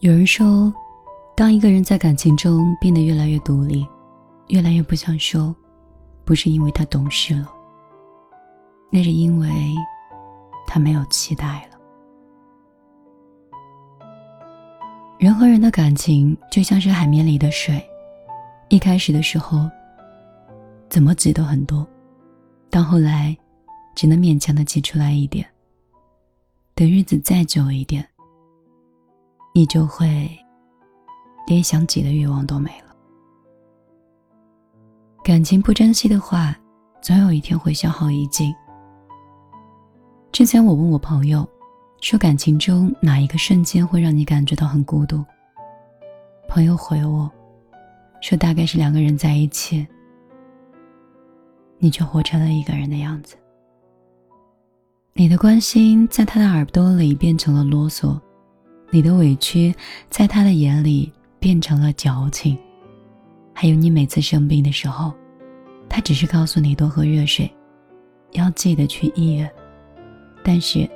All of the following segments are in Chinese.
有人说，当一个人在感情中变得越来越独立，越来越不想说，不是因为他懂事了，那是因为他没有期待了。人和人的感情就像是海绵里的水，一开始的时候，怎么挤都很多，到后来，只能勉强的挤出来一点。等日子再久一点。你就会连想挤的欲望都没了。感情不珍惜的话，总有一天会消耗殆尽。之前我问我朋友，说感情中哪一个瞬间会让你感觉到很孤独？朋友回我，说大概是两个人在一起，你却活成了一个人的样子。你的关心在他的耳朵里变成了啰嗦。你的委屈，在他的眼里变成了矫情，还有你每次生病的时候，他只是告诉你多喝热水，要记得去医院，但是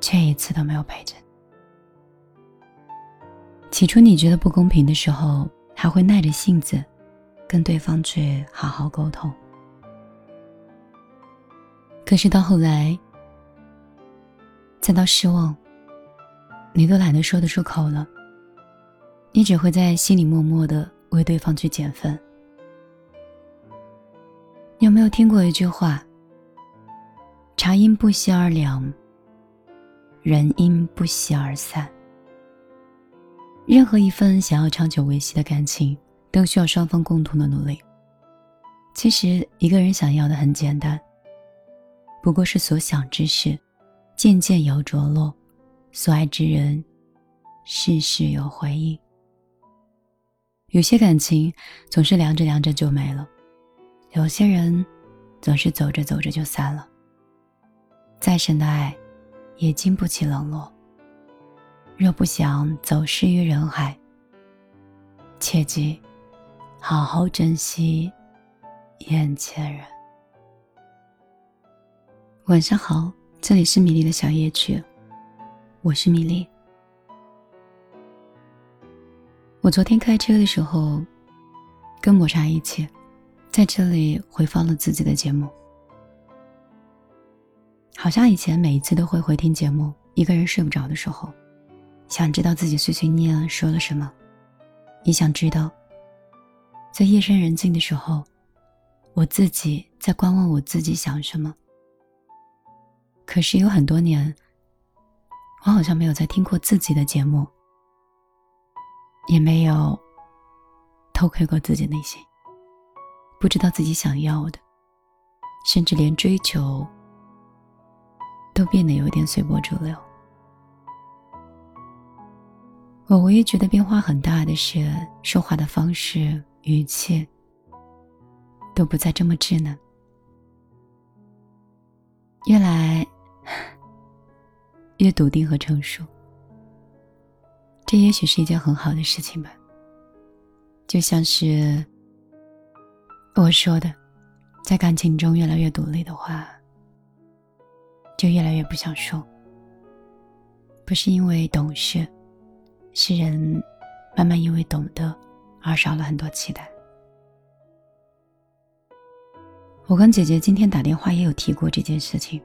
却一次都没有陪着。起初你觉得不公平的时候，还会耐着性子跟对方去好好沟通，可是到后来，再到失望。你都懒得说得出口了，你只会在心里默默的为对方去减分。你有没有听过一句话？茶因不息而凉，人因不息而散。任何一份想要长久维系的感情，都需要双方共同的努力。其实一个人想要的很简单，不过是所想之事，渐渐有着落。所爱之人，事事有回应。有些感情总是凉着凉着就没了，有些人总是走着走着就散了。再深的爱，也经不起冷落。若不想走失于人海，切记好好珍惜眼前人。晚上好，这里是米粒的小夜曲。我是米粒。我昨天开车的时候，跟抹茶一起，在这里回放了自己的节目。好像以前每一次都会回听节目，一个人睡不着的时候，想知道自己碎碎念说了什么，也想知道，在夜深人静的时候，我自己在观望我自己想什么。可是有很多年。我好像没有再听过自己的节目，也没有偷窥过自己内心，不知道自己想要的，甚至连追求都变得有点随波逐流。我唯一觉得变化很大的是，说话的方式、语气都不再这么稚嫩，越来。越笃定和成熟，这也许是一件很好的事情吧。就像是我说的，在感情中越来越独立的话，就越来越不想说。不是因为懂事，是人慢慢因为懂得而少了很多期待。我跟姐姐今天打电话也有提过这件事情。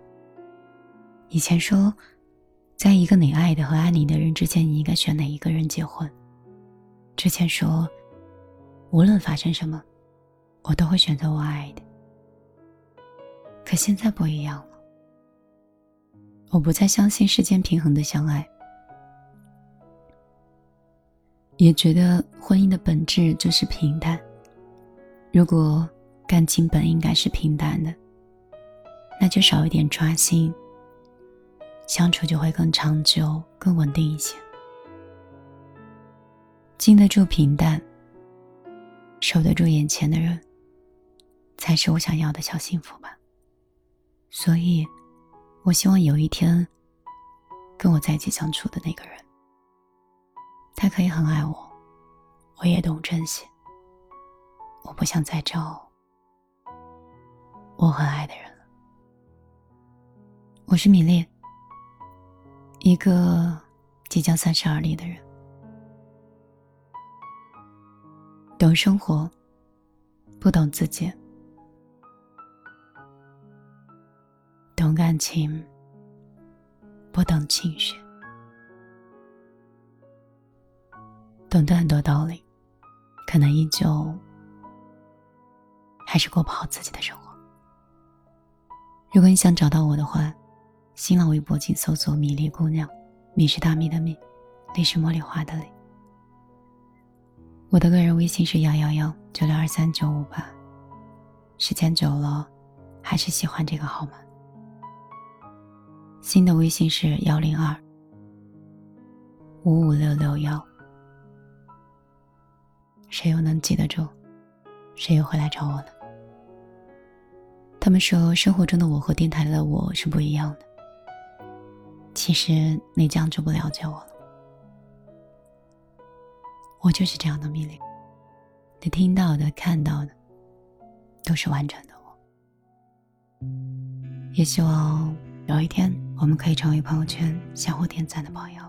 以前说。在一个你爱的和爱你的人之间，你应该选哪一个人结婚？之前说，无论发生什么，我都会选择我爱的。可现在不一样了，我不再相信世间平衡的相爱，也觉得婚姻的本质就是平淡。如果感情本应该是平淡的，那就少一点抓心。相处就会更长久、更稳定一些，经得住平淡，守得住眼前的人，才是我想要的小幸福吧。所以，我希望有一天，跟我在一起相处的那个人，他可以很爱我，我也懂珍惜。我不想再找我很爱的人了。我是米粒。一个即将三十而立的人，懂生活，不懂自己；懂感情，不懂情绪；懂得很多道理，可能依旧还是过不好自己的生活。如果你想找到我的话，新浪微博请搜索“米粒姑娘”，米是大米的米，粒是茉莉花的粒。我的个人微信是幺幺幺九六二三九五八，时间久了，还是喜欢这个号码。新的微信是幺零二五五六六幺，谁又能记得住？谁又会来找我呢？他们说，生活中的我和电台的我是不一样的。其实你这样就不了解我了。我就是这样的米粒，你听到的、看到的，都是完整的我。也希望有一天，我们可以成为朋友圈相互点赞的朋友。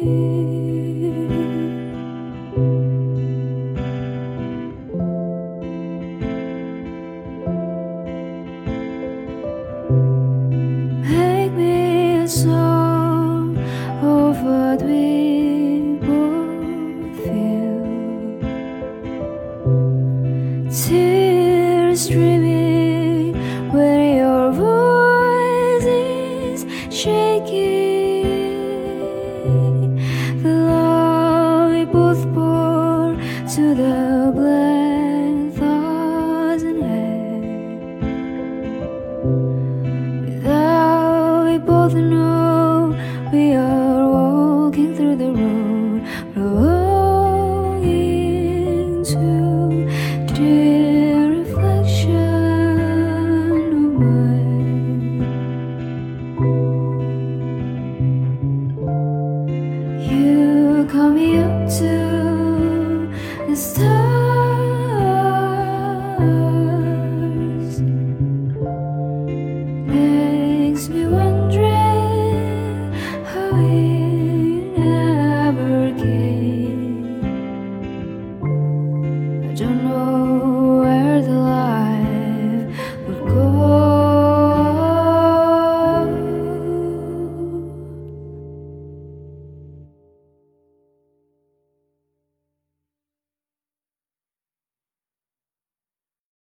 Make me a song of over the we both pour to the blood.